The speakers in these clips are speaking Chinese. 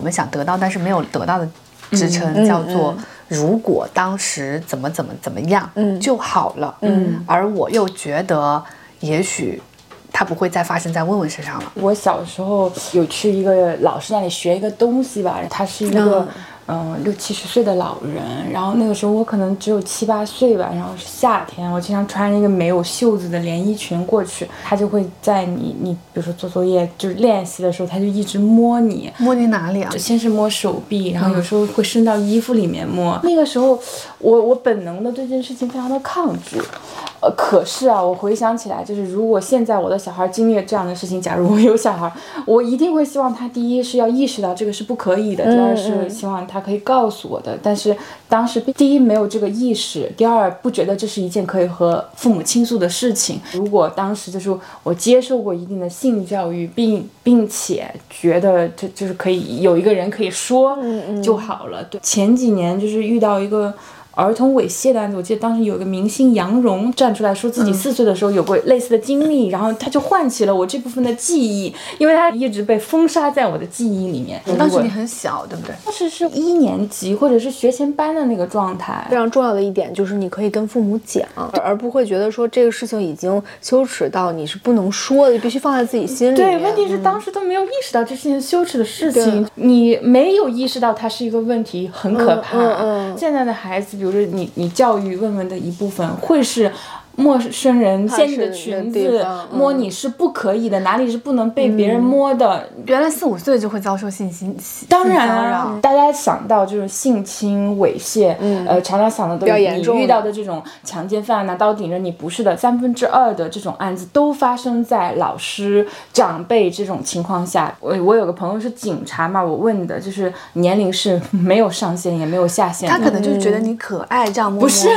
我们想得到但是没有得到的支撑，叫做如果当时怎么怎么怎么样就好了。嗯，而我又觉得也许它不会再发生在问问身上了。我小时候有去一个老师那里学一个东西吧，他是一个。嗯，六七十岁的老人，然后那个时候我可能只有七八岁吧，然后是夏天，我经常穿一个没有袖子的连衣裙过去，他就会在你你比如说做作业就是练习的时候，他就一直摸你，摸你哪里啊？先是摸手臂，然后有时候会伸到衣服里面摸。那个时候我我本能的对这件事情非常的抗拒，呃，可是啊，我回想起来，就是如果现在我的小孩经历了这样的事情，假如我有小孩，我一定会希望他第一是要意识到这个是不可以的，第二是希望他。可以告诉我的，但是当时第一没有这个意识，第二不觉得这是一件可以和父母倾诉的事情。如果当时就是我接受过一定的性教育，并并且觉得这就是可以有一个人可以说就好了。对，前几年就是遇到一个。儿童猥亵的案子，我记得当时有个明星杨蓉站出来说自己四岁的时候有过类似的经历，然后他就唤起了我这部分的记忆，因为他一直被封杀在我的记忆里面。当时你很小，对不对？当时是一年级或者是学前班的那个状态。非常重要的一点就是你可以跟父母讲，而不会觉得说这个事情已经羞耻到你是不能说的，必须放在自己心里。对，问题是当时都没有意识到这是件羞耻的事情，你没有意识到它是一个问题，很可怕。嗯现在的孩子。比如说，你你教育问问的一部分会是。陌生人掀你的裙子摸你是不可以的，哪里是不能被别人摸的？原来四五岁就会遭受性侵，当然啊，大家想到就是性侵猥亵，呃，常常想的都是你遇到的这种强奸犯拿刀顶着你，不是的，三分之二的这种案子都发生在老师长辈这种情况下。我我有个朋友是警察嘛，我问的就是年龄是没有上限也没有下限，他可能就是觉得你可爱这样摸。不是，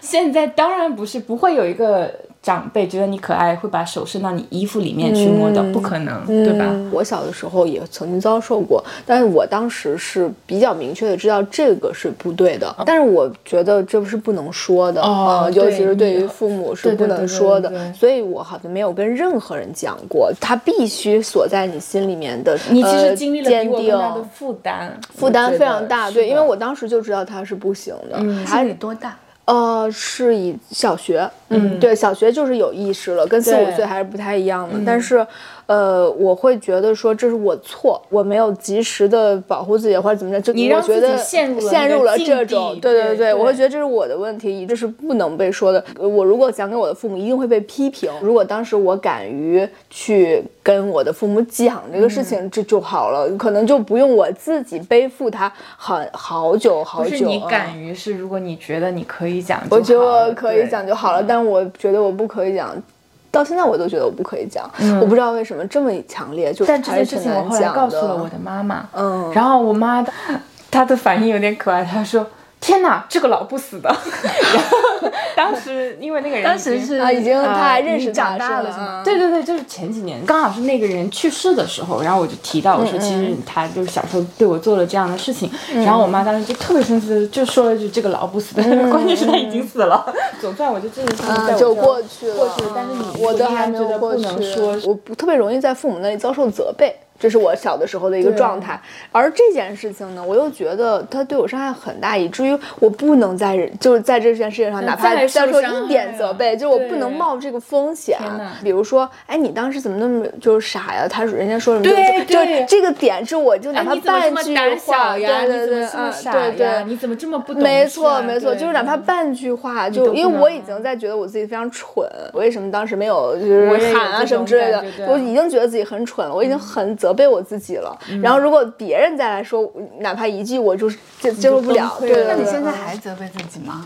现在当然不是，不会。有一个长辈觉得你可爱，会把手伸到你衣服里面去摸的，不可能，对吧？我小的时候也曾经遭受过，但是我当时是比较明确的知道这个是不对的，但是我觉得这不是不能说的啊，尤其是对于父母是不能说的，所以我好像没有跟任何人讲过，他必须锁在你心里面的。你其实经历了比我大的负担，负担非常大，对，因为我当时就知道他是不行的。还你多大？呃，是以小学，嗯，对，小学就是有意识了，跟四五岁还是不太一样的，但是。呃，我会觉得说这是我错，我没有及时的保护自己或者怎么着，就我觉得陷入了这种，对对对，我会觉得这是我的问题，这是不能被说的。我如果讲给我的父母，一定会被批评。如果当时我敢于去跟我的父母讲这个事情，这就好了，可能就不用我自己背负它很好久好久。不是你敢于，是如果你觉得你可以讲，我觉得我可以讲就好了，但我觉得我不可以讲。到现在我都觉得我不可以讲，我不知道为什么这么强烈，就但这件事情我后来告诉了我的妈妈，嗯，然后我妈她的反应有点可爱，她说。天哪，这个老不死的！然 后当时因为那个人当时是啊，已经他还认识长大了是吗？对对对，就是前几年，刚好是那个人去世的时候，然后我就提到我说，其实他就是小时候对我做了这样的事情，然后我妈当时就特别生气，就说了一句这个老不死的，关键是他已经死了。总算我就这件事情就过去了，过去了。但是你我都还没有过去，我不特别容易在父母那里遭受责备。这是我小的时候的一个状态，而这件事情呢，我又觉得他对我伤害很大，以至于我不能在就是在这件事情上，哪怕再受一点责备，就我不能冒这个风险。比如说，哎，你当时怎么那么就是傻呀？他人家说什么？对对，这个点是我就哪怕半句话，对对对，啊，对对，你怎么这么不懂？没错没错，就是哪怕半句话，就因为我已经在觉得我自己非常蠢，我为什么当时没有就是喊啊什么之类的？我已经觉得自己很蠢了，我已经很责备我自己了。然后，如果别人再来说，哪怕一句，我就是接接受不了。对，那你现在还责备自己吗？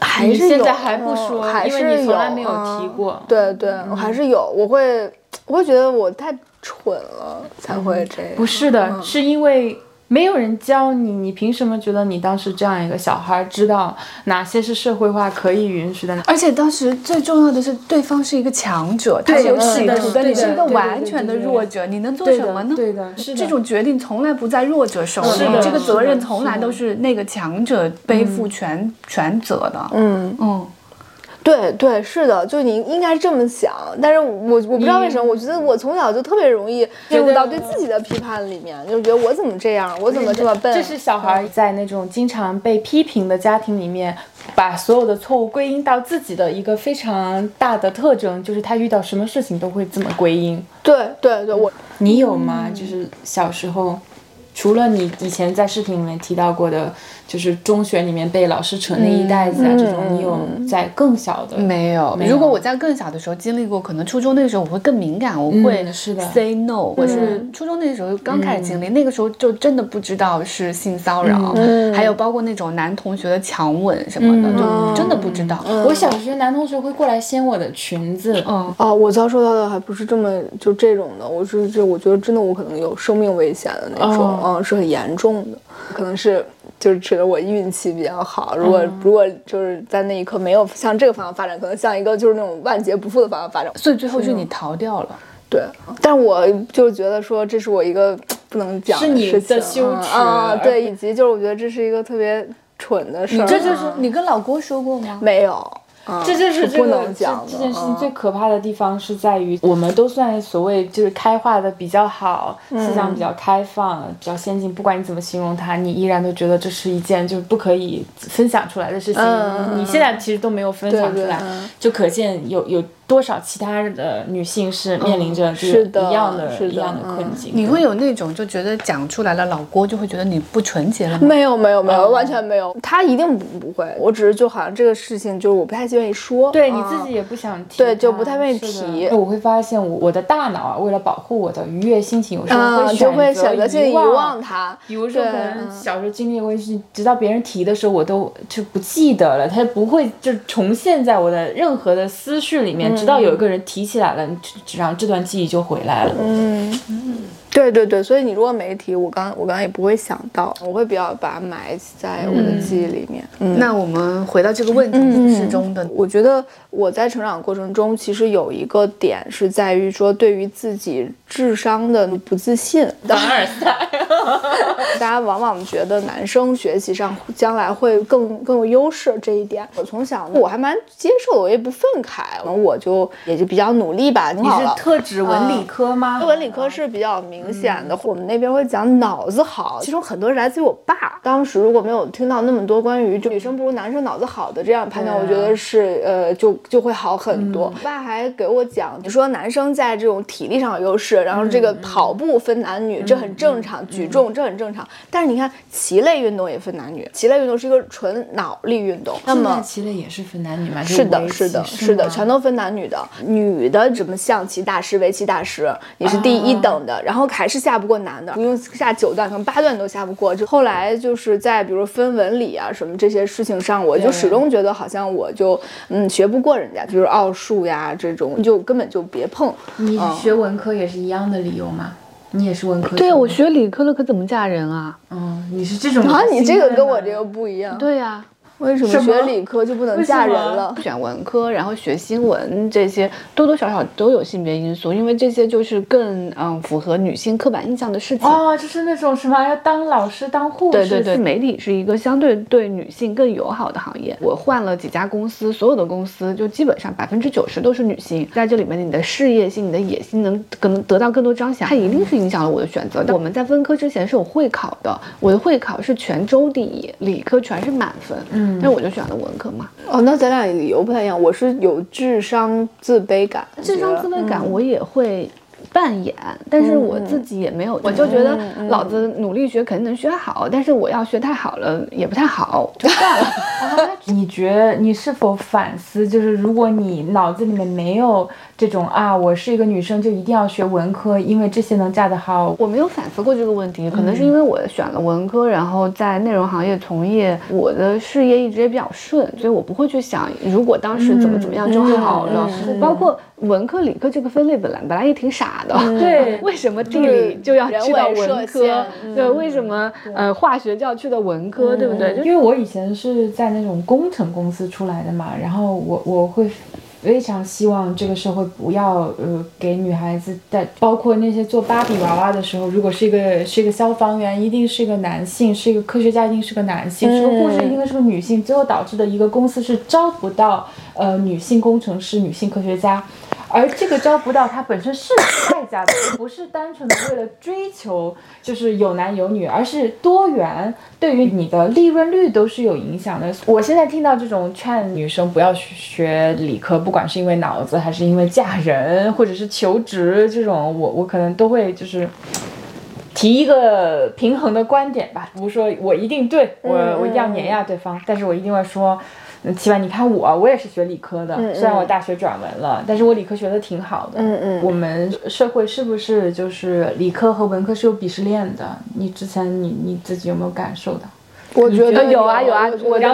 还是现在还不说，还是从来没有提过。对对，我还是有，我会，我会觉得我太蠢了才会这样。不是的，是因为。没有人教你，你凭什么觉得你当时这样一个小孩知道哪些是社会化可以允许的？而且当时最重要的是，对方是一个强者，他有企图，你是一个完全的弱者，你能做什么呢？对的，是这种决定从来不在弱者手里，这个责任从来都是那个强者背负全全责的。嗯嗯。对对，是的，就你应该这么想，但是我我不知道为什么，我觉得我从小就特别容易进入到对自己的批判里面，就觉得我怎么这样，我怎么这么笨。这是小孩在那种经常被批评的家庭里面，把所有的错误归因到自己的一个非常大的特征，就是他遇到什么事情都会这么归因。对对对，我你有吗？就是小时候，除了你以前在视频里面提到过的。就是中学里面被老师扯内衣带子啊，这种你有在更小的没有？如果我在更小的时候经历过，可能初中那个时候我会更敏感，我会 say no。我是初中那个时候刚开始经历，那个时候就真的不知道是性骚扰，还有包括那种男同学的强吻什么的，就真的不知道。我小学男同学会过来掀我的裙子，嗯哦，我遭受到的还不是这么就这种的，我是这我觉得真的我可能有生命危险的那种，嗯，是很严重的，可能是。就是觉得我运气比较好，如果如果就是在那一刻没有向这个方向发展，可能向一个就是那种万劫不复的方向发展，所以最后是你逃掉了。对，但我就觉得说这是我一个不能讲的事情啊，对，以及就是我觉得这是一个特别蠢的事儿。这就是你跟老郭说过吗？没有。这就是不能讲这件事情最可怕的地方，是在于我们都算所谓就是开化的比较好，思想比较开放、比较先进。不管你怎么形容它，你依然都觉得这是一件就是不可以分享出来的事情。你现在其实都没有分享出来，就可见有有。多少其他的女性是面临着就是一样的、一样的困境？你会有那种就觉得讲出来了，老郭就会觉得你不纯洁了吗？没有，没有，没有，完全没有。他一定不不会。我只是就好像这个事情，就是我不太愿意说。对你自己也不想提。对，就不太愿意提。我会发现，我的大脑啊，为了保护我的愉悦心情，有时候会选择性遗忘它。比如说，可能小时候经历过一些，直到别人提的时候，我都就不记得了，它不会就重现在我的任何的思绪里面，直到有一个人提。起来了，然后这段记忆就回来了。嗯嗯，对对对，所以你如果没提，我刚我刚刚也不会想到，我会比较把它埋在我的记忆里面。嗯，那我们回到这个问题之中的，我觉得我在成长过程中，其实有一个点是在于说，对于自己智商的不自信。凡尔赛。大家往往觉得男生学习上将来会更更有优势这一点，我从小我还蛮接受的，我也不愤慨，我就也就比较努力吧。你是特指文理科吗？文理科是比较明显的。我们那边会讲脑子好，其中很多是来自于我爸。当时如果没有听到那么多关于就女生不如男生脑子好的这样判断，我觉得是呃就就会好很多。我爸还给我讲，你说男生在这种体力上有优势，然后这个跑步分男女，这很正常，举重这很正常。但是你看，棋类运动也分男女，棋类运动是一个纯脑力运动。那么棋类也是分男女吗？是的，是的，是的，全都分男女的。女的什么象棋大师、围棋大师，你是第一等的，然后还是下不过男的，不用下九段，可能八段都下不过。就后来就是在比如分文理啊什么这些事情上，我就始终觉得好像我就嗯学不过人家，比如奥数呀这种，就根本就别碰。你学文科也是一样的理由吗？你也是文科？对我学理科的可怎么嫁人啊？嗯，你是这种啊？你这个跟我这个不一样。对呀。为什么学理科就不能嫁人了？选文科，然后学新闻，这些多多少少都有性别因素，因为这些就是更嗯符合女性刻板印象的事情。哦，就是那种什么要当老师、当护士。对对对，媒体是一个相对对女性更友好的行业。我换了几家公司，所有的公司就基本上百分之九十都是女性，在这里面你的事业心、你的野心能可能得到更多彰显，它一定是影响了我的选择。我们在分科之前是有会考的，我的会考是全州第一，理科全是满分。嗯，但我就选了。文科嘛，哦，那咱俩理由不太一样。我是有智商自卑感，智商自卑感我也会扮演，但是我自己也没有，我就觉得老子努力学肯定能学好，但是我要学太好了也不太好，就 算了。你觉得你是否反思？就是如果你脑子里面没有。这种啊，我是一个女生，就一定要学文科，因为这些能嫁得好。我没有反思过这个问题，可能是因为我选了文科，然后在内容行业从业，我的事业一直也比较顺，所以我不会去想，如果当时怎么怎么样就好了。包括文科、理科这个分类本来本来也挺傻的，对，为什么地理就要去到文科？对，为什么呃化学就要去到文科？对不对？因为我以前是在那种工程公司出来的嘛，然后我我会。非常希望这个社会不要呃给女孩子带，包括那些做芭比娃娃的时候，如果是一个是一个消防员，一定是一个男性；是一个科学家，一定是个男性；是个护士，一定是个女性。最后导致的一个公司是招不到呃女性工程师、女性科学家。而这个招不到，它本身是代价的，不是单纯的为了追求就是有男有女，而是多元，对于你的利润率都是有影响的。我现在听到这种劝女生不要学理科，不管是因为脑子，还是因为嫁人，或者是求职这种，我我可能都会就是提一个平衡的观点吧，不是说我一定对我我一定要碾压对方，但是我一定会说。起码你看我，我也是学理科的，虽然我大学转文了，但是我理科学的挺好的。嗯嗯。我们社会是不是就是理科和文科是有鄙视链的？你之前你你自己有没有感受到？我觉得有啊有啊，我的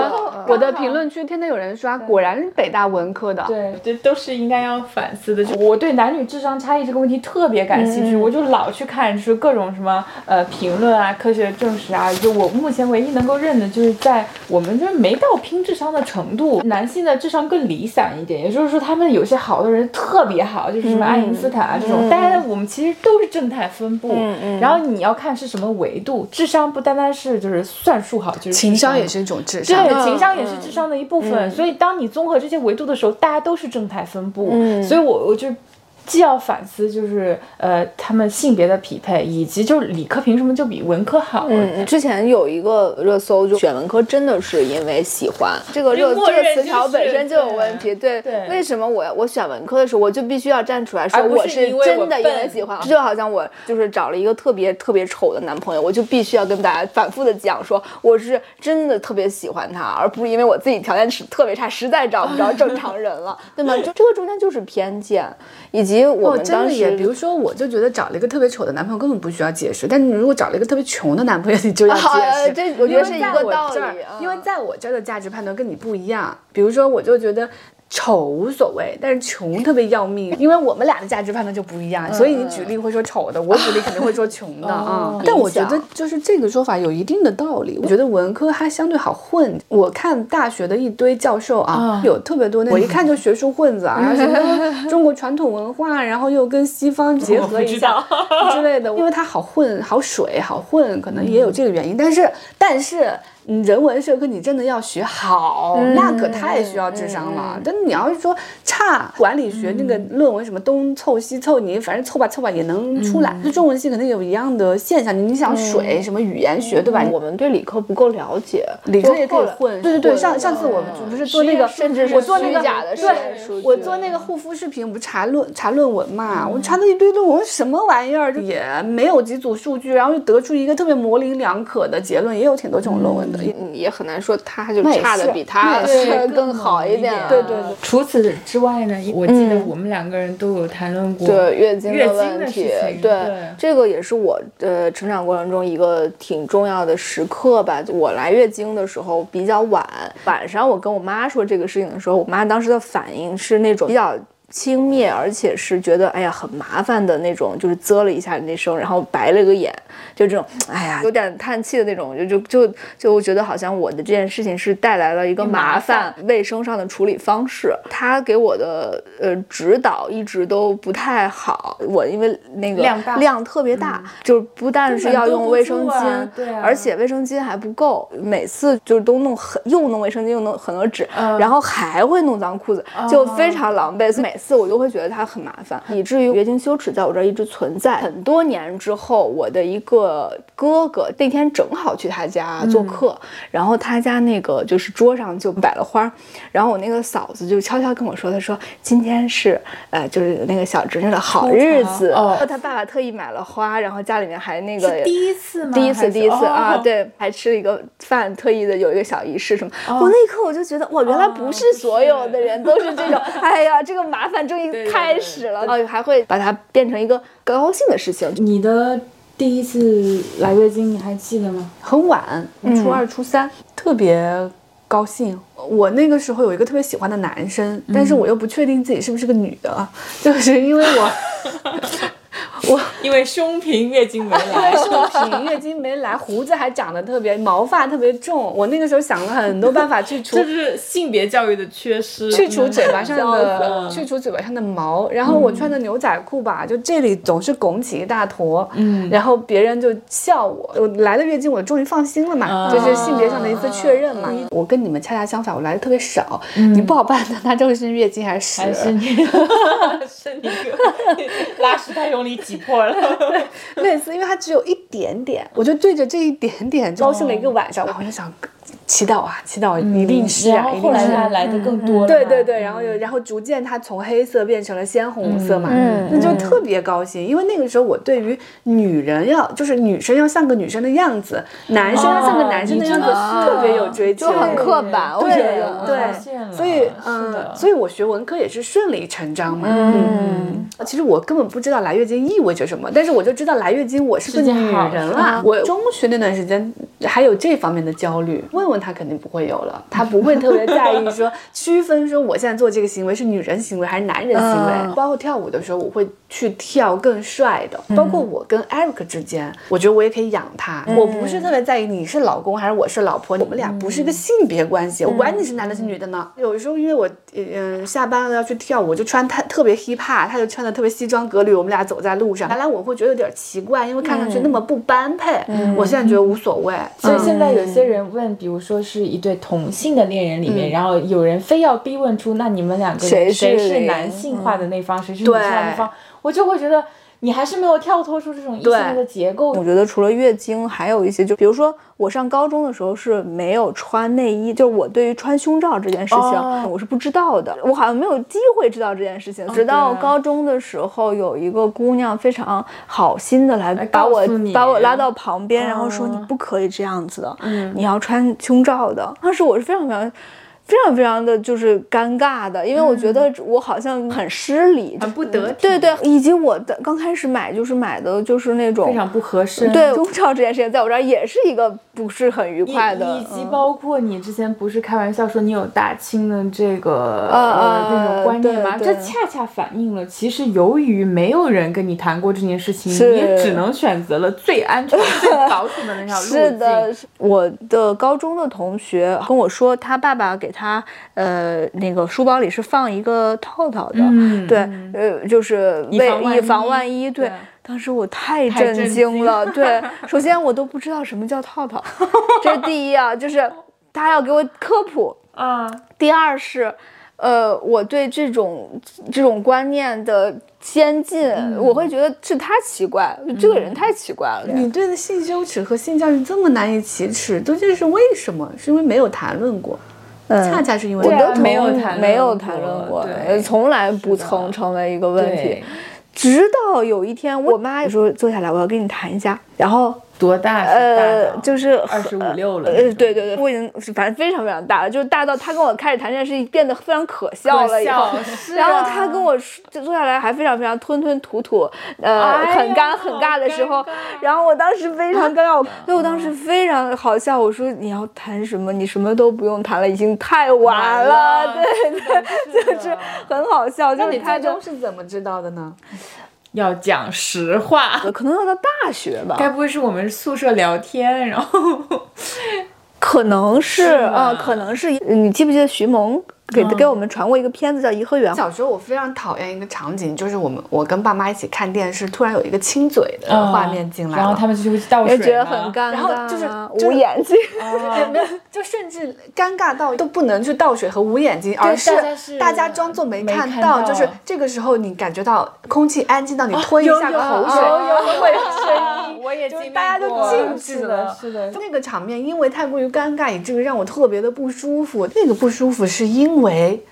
我的评论区天天有人刷，果然是北大文科的。对，这都是应该要反思的。我对男女智商差异这个问题特别感兴趣，我就老去看，就是各种什么呃评论啊、科学证实啊。就我目前唯一能够认的，就是在我们就是没到拼智商的程度，男性的智商更理想一点。也就是说，他们有些好的人特别好，就是什么爱因斯坦啊这种。当然，我们其实都是正态分布。嗯嗯。然后你要看是什么维度，智商不单单是就是算术好。就是情商也是一种智商，对，情商也是智商的一部分。所以，当你综合这些维度的时候，大家都是正态分布。所以，我我就。既要反思，就是呃，他们性别的匹配，以及就是理科凭什么就比文科好？嗯，之前有一个热搜，就选文科真的是因为喜欢这个热这个词条本身就有问题。对对，为什么我我选文科的时候，我就必须要站出来说我是真的因为喜欢？就好像我就是找了一个特别特别丑的男朋友，我就必须要跟大家反复的讲说我是真的特别喜欢他，而不是因为我自己条件是特别差，实在找不着正常人了，对吗？就这个中间就是偏见，以及。我们当时，比如说，我就觉得找了一个特别丑的男朋友根本不需要解释，但你如果找了一个特别穷的男朋友，你就要 解释。这我觉得是一个道理，因为在我这儿的价值判断跟你不一样。比如说，我就觉得。丑无所谓，但是穷特别要命，因为我们俩的价值判断就不一样，所以你举例会说丑的，我举例肯定会说穷的啊。但我觉得就是这个说法有一定的道理。我觉得文科还相对好混。我看大学的一堆教授啊，有特别多那我一看就学术混子啊，然后什么 中国传统文化，然后又跟西方结合一下之类的，因为它好混、好水、好混，可能也有这个原因。但是，但是。人文社科你真的要学好，那可太需要智商了。但你要是说差管理学那个论文什么东凑西凑，你反正凑吧凑吧也能出来。那中文系肯定有一样的现象。你想水什么语言学对吧？我们对理科不够了解，理科也可以混。对对对，上上次我们不是做那个，甚至是我做那个假的对，我做那个护肤视频不查论查论文嘛？我查了一堆论文，什么玩意儿也没有几组数据，然后就得出一个特别模棱两可的结论，也有挺多这种论文。也也很难说，他就差的比他更好一点。对对对。除此之外呢，我记得我们两个人都有谈论过对月经的问题。对，这个也是我的成长过程中一个挺重要的时刻吧。我来月经的时候比较晚，晚上我跟我妈说这个事情的时候，我妈当时的反应是那种比较。轻蔑，而且是觉得哎呀很麻烦的那种，就是啧了一下那声，然后白了个眼，就这种哎呀有点叹气的那种，就就就就觉得好像我的这件事情是带来了一个麻烦，卫生上的处理方式。他给我的呃指导一直都不太好，我因为那个量量特别大，就是不但是要用卫生巾，对，而且卫生巾还不够，每次就是都弄很又弄卫生巾又弄很多纸，然后还会弄脏裤子，就非常狼狈，每。次我都会觉得它很麻烦，以至于月经羞耻在我这儿一直存在。很多年之后，我的一个哥哥那天正好去他家做客，然后他家那个就是桌上就摆了花，然后我那个嫂子就悄悄跟我说，她说今天是呃就是那个小侄女的好日子，哦他爸爸特意买了花，然后家里面还那个第一次吗？第一次第一次啊，对，还吃了一个饭，特意的有一个小仪式什么。我那一刻我就觉得哇，原来不是所有的人都是这种，哎呀，这个麻。反正一开始了，哦，还会把它变成一个高兴的事情。你的第一次来月经，你还记得吗？很晚，初二、初三，特别高兴。我那个时候有一个特别喜欢的男生，但是我又不确定自己是不是个女的，就是因为我，我。因为胸平月经没来，胸平月经没来，胡子还长得特别，毛发特别重。我那个时候想了很多办法去除，这是性别教育的缺失，去除嘴巴上的，去除嘴巴上的毛。然后我穿的牛仔裤吧，就这里总是拱起一大坨，嗯，然后别人就笑我。我来了月经，我终于放心了嘛，就是性别上的一次确认嘛。我跟你们恰恰相反，我来的特别少。你不好判断它这个是月经还是屎，是你，是你拉屎太用力挤破了。类似，因为它只有一点点，我就对着这一点点高兴了一个晚上。我就想。祈祷啊，祈祷一定是啊，后来它来的更多了。对对对，然后又然后逐渐它从黑色变成了鲜红色嘛，那就特别高兴，因为那个时候我对于女人要就是女生要像个女生的样子，男生要像个男生的样子特别有追求，就很刻板，我觉得对，所以嗯，所以我学文科也是顺理成章嘛。嗯，其实我根本不知道来月经意味着什么，但是我就知道来月经我是个女人了。我中学那段时间还有这方面的焦虑，问问。他肯定不会有了，他不会特别在意说区分说我现在做这个行为是女人行为还是男人行为。包括跳舞的时候，我会去跳更帅的。包括我跟 Eric 之间，我觉得我也可以养他。我不是特别在意你是老公还是我是老婆，我们俩不是一个性别关系。我管你是男的是女的呢。有时候因为我嗯下班了要去跳舞，就穿太特别 hip hop，他就穿的特别西装革履，我们俩走在路上，原来我会觉得有点奇怪，因为看上去那么不般配。我现在觉得无所谓。所以现在有些人问，比如说。是一对同性的恋人里面，然后有人非要逼问出，那你们两个人谁是男性化的那方，谁是女性化的那方，我就会觉得。你还是没有跳脱出这种异性的结构。我觉得除了月经，还有一些，就比如说我上高中的时候是没有穿内衣，就是我对于穿胸罩这件事情我是不知道的，我好像没有机会知道这件事情。直到高中的时候，有一个姑娘非常好心的来把我把我拉到旁边，然后说你不可以这样子的，你要穿胸罩的。当时我是非常非常。非常非常的就是尴尬的，因为我觉得我好像很失礼，很不得体。对对，以及我的刚开始买就是买的就是那种非常不合适。对，中超这件事情在我这儿也是一个不是很愉快的。以及包括你之前不是开玩笑说你有大清的这个呃那种观念吗？这恰恰反映了，其实由于没有人跟你谈过这件事情，你也只能选择了最安全、最保守的那条路径。是的，我的高中的同学跟我说，他爸爸给他。他呃，那个书包里是放一个套套的，对，呃，就是为以防万一。对，当时我太震惊了。对，首先我都不知道什么叫套套，这是第一啊，就是他要给我科普啊。第二是，呃，我对这种这种观念的先进，我会觉得是他奇怪，这个人太奇怪了。你对的性羞耻和性教育这么难以启齿，究竟是为什么？是因为没有谈论过。恰恰是因为我都没有谈没有谈论过，从来不曾成为一个问题，直到有一天，我妈说坐下来，我要跟你谈一下，然后。多大？呃，就是二十五六了。呃，对对对，我已经反正非常非常大了，就是大到他跟我开始谈这件事情变得非常可笑了以后，然后他跟我就坐下来还非常非常吞吞吐吐，呃，很干很尬的时候，然后我当时非常尴尬，所以我当时非常好笑，我说你要谈什么？你什么都不用谈了，已经太晚了。对对，就是很好笑。那你最终是怎么知道的呢？要讲实话，可能要到大学吧。该不会是我们宿舍聊天，然后，可能是啊，可能是。你记不记得徐萌？给给我们传过一个片子叫《颐和园》。小时候我非常讨厌一个场景，就是我们我跟爸妈一起看电视，突然有一个亲嘴的画面进来，然后他们就会倒水，觉得很尴尬，然后就是捂眼睛，没有，就甚至尴尬到都不能去倒水和捂眼睛，而是大家装作没看到，就是这个时候你感觉到空气安静到你吞一下口水，会有声音，我也就大家都静止了，是的，那个场面因为太过于尴尬，以至于让我特别的不舒服。那个不舒服是因为。为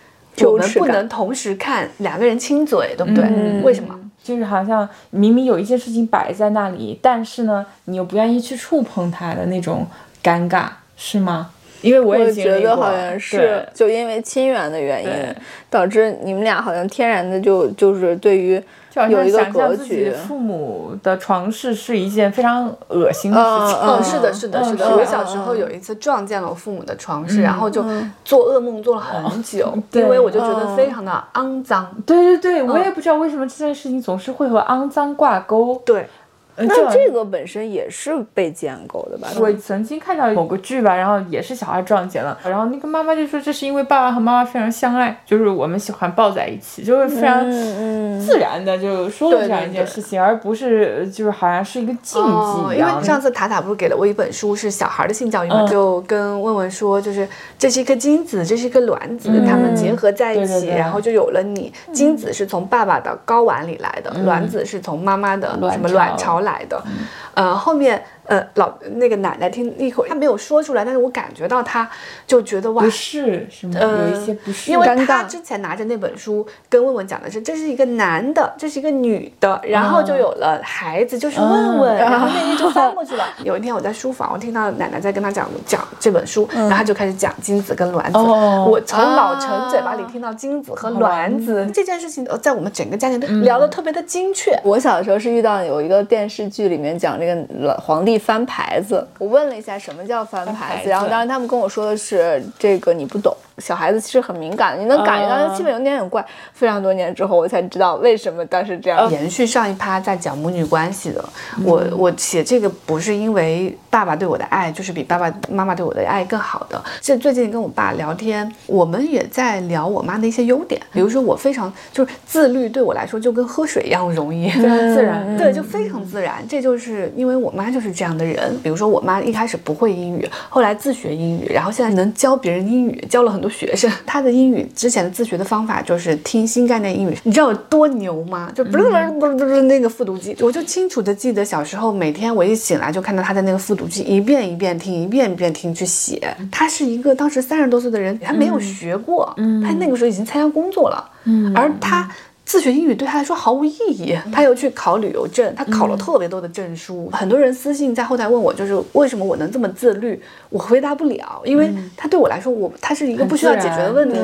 我们不能同时看两个人亲嘴，对不对？为什么？就是好像明明有一件事情摆在那里，但是呢，你又不愿意去触碰它的那种尴尬，是吗？因为我也我觉得好像是，就因为亲缘的原因，导致你们俩好像天然的就就是对于有一个格局。父母的床事是一件非常恶心的事情。嗯嗯，是的，是的，是的。嗯我小时候有一次撞见了我父母的床事，然后就做噩梦做了很久，因为我就觉得非常的肮脏。对对对，我也不知道为什么这件事情总是会和肮脏挂钩。对，呃那这个本身也是被建构的吧？我曾经看到某个剧吧，然后也是小孩撞见了，然后那个妈妈就说这是因为爸爸和妈妈非常相爱，就是我们喜欢抱在一起，就是非常自然的就说了对这样一件事情，而不是就是好像是一个禁哦因忌一样。为上次塔塔不是给了我一本书，是小孩的性教育嘛，嗯就跟问问说，就是这是一颗精子，这是一颗卵子，它们结合在一起，对对对然后就有了你。精子是从爸爸的睾丸里来的，卵子是从妈妈的什么卵巢来的。呃，后面呃老那个奶奶听一口，她没有说出来，但是我感觉到她就觉得哇不。是是吗？呃有一些不是，因为尴尬他之前拿着那本书跟问问讲的是，这是一个男的，这是一个女的，然后就有了孩子，就是问问，然后那页就翻过去了。有一天我在书房，我听到奶奶在跟他讲讲这本书，然后他就开始讲精子跟卵子。哦我从老陈嘴巴里听到精子和卵子、这件事情，呃在我们整个家庭都聊得特别的精确。我小的时候是遇到有一个电视剧里面讲这个老皇帝翻牌子，我问了一下什么叫翻牌子，牌子。然后当时他们跟我说的是这个你不懂，小孩子其实很敏感的，你能感觉到他气氛有点点怪。非常多年之后，我才知道为什么当时这样。延续上一趴在讲母女关系的，我我写这个不是因为爸爸对我的爱就是比爸爸妈妈对我的爱更好的，这最近跟我爸聊天，我们也在聊我妈的一些优点，比如说我非常就是自律，对我来说就跟喝水一样容易，非常自然。对，就非常自然。这就是因为我妈就是这样的人。比如说，我妈一开始不会英语，后来自学英语，然后现在能教别人英语，教了很多学生。他的英语之前的自学的方法就是听新概念英语，你知道有多牛吗？就不是不是不是那个复读机，我就清楚的记得小时候每天我一醒来就看到他在那个复读机一遍一遍听，一遍一遍听去写。他是一个当时三十多岁的人，他没有学过，他那个时候已经参加工作了，而她。自学英语对他来说毫无意义，他又去考旅游证，他考了特别多的证书。很多人私信在后台问我，就是为什么我能这么自律？我回答不了，因为他对我来说，我他是一个不需要解决的问题，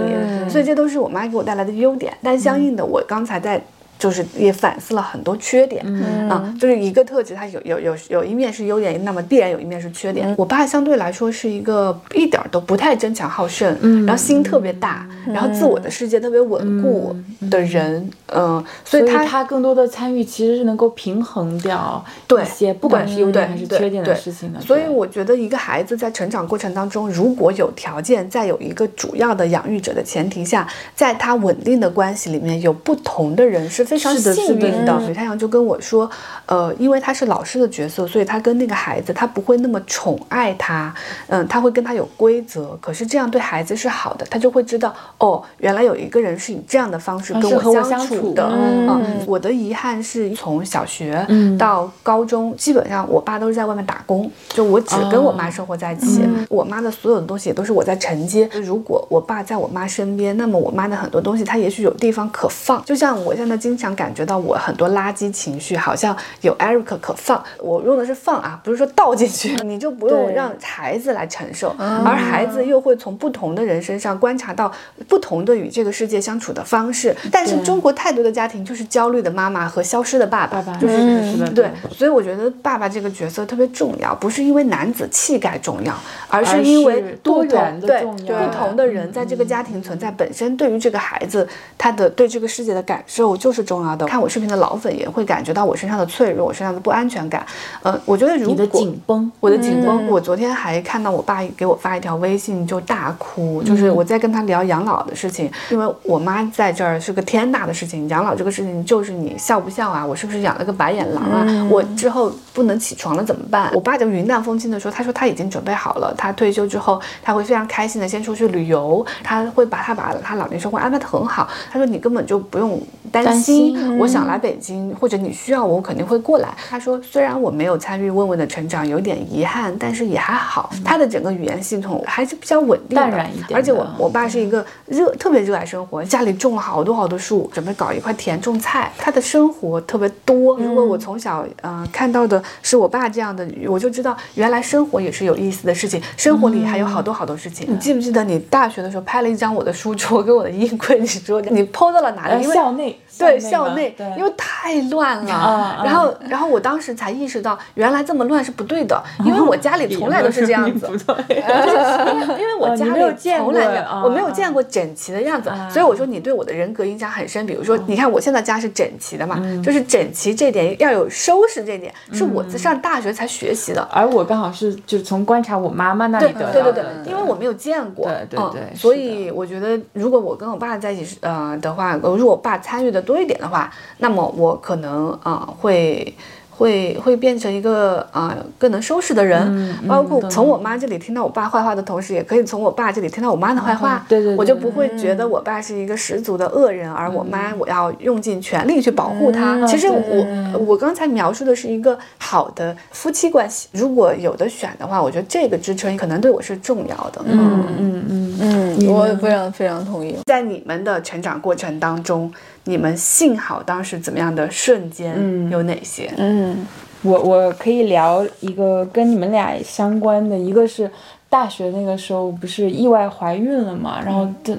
所以这都是我妈给我带来的优点。但相应的，我刚才在。就是也反思了很多缺点，嗯。啊，就是一个特质，它有有有有一面是优点，那么必然有一面是缺点。我爸相对来说是一个一点儿都不太争强好胜，然后心特别大，然后自我的世界特别稳固的人，嗯，所以他他更多的参与其实是能够平衡掉对一些不管是优点还是缺点的事情的。所以我觉得一个孩子在成长过程当中，如果有条件，在有一个主要的养育者的前提下，在他稳定的关系里面，有不同的人是非常是的幸运是的的。吕太阳就跟我说，呃，因为他是老师的角色，所以他跟那个孩子，他不会那么宠爱他，嗯，他会跟他有规则。可是这样对孩子是好的，他就会知道，哦，原来有一个人是以这样的方式跟我相相处的。嗯嗯，我的遗憾是从小学嗯到高中，基本上我爸都是在外面打工，就我只跟我妈生活在一起。我妈的所有的东西也都是我在承接。如果我爸在我妈身边，那么我妈的很多东西，她也许有地方可放。就像我现在经常感觉到我很多垃圾情绪，好像有 Eric 可放。我用的是放啊，不是说倒进去，你就不用让孩子来承受，而孩子又会从不同的人身上观察到不同的与这个世界相处的方式。但是中国太多的家庭就是焦虑的妈妈和消失的爸爸，爸爸。就是是的是的对，所以我觉得爸爸这个角色特别重要，不是因为男子气概重要，而是因为是多元的对重要。不同的人在这个家庭存在本身，对于这个孩子他的对这个世界的感受就是重要的。看我视频的老粉也会感觉到我身上的脆弱，我身上的不安全感。呃，我觉得如果你的紧绷，我的紧绷，我昨天还看到我爸给我发一条微信就大哭，就是我在跟他聊养老的事情，因为我妈在这儿是个天大的事情，养老这个事情就是你孝不孝啊，我是不是养了个白眼狼啊，我之后不能起床了怎么办？我爸就云淡风轻的说，他说他已经准备好了，他退休之后他会非常开心的先出去旅游，他会把他把他老年生活安排的很好，他说你根本就不用担担心京，我想来北京，或者你需要我，我肯定会过来。他说，虽然我没有参与问问的成长，有点遗憾，但是也还好。他的整个语言系统还是比较稳定的，淡然一点。而且我我爸是一个热特别热爱生活，家里种了好多好多树，准备搞一块田种菜。他的生活特别多。如果我从小嗯看到的是我爸这样的，我就知道原来生活也是有意思的事情，生活里还有好多好多事情。你记不记得你大学的时候拍了一张我的书 桌跟我的衣柜？你说你 PO 到了哪里？因为校内。对校内，因为太乱了，然后然后我当时才意识到，原来这么乱是不对的，因为我家里从来都是这样子，因为我家里从来我没有见过整齐的样子，所以我说你对我的人格影响很深。比如说，你看我现在家是整齐的嘛，就是整齐这点要有收拾这点，是我在上大学才学习的，而我刚好是就是从观察我妈妈那里得到的，对对对，因为我没有见过，对对对，所以我觉得如果我跟我爸在一起呃的话，如果我爸参与的。多一点的话，那么我可能啊会会会变成一个啊更能收拾的人，包括从我妈这里听到我爸坏话的同时，也可以从我爸这里听到我妈的坏话。对对，我就不会觉得我爸是一个十足的恶人，而我妈我要用尽全力去保护他。其实我我刚才描述的是一个好的夫妻关系，如果有的选的话，我觉得这个支撑可能对我是重要的。嗯嗯嗯嗯，我非常非常同意。在你们的成长过程当中。你们幸好当时怎么样的瞬间有哪些？嗯，我我可以聊一个跟你们俩相关的，一个是大学那个时候不是意外怀孕了嘛，然后这，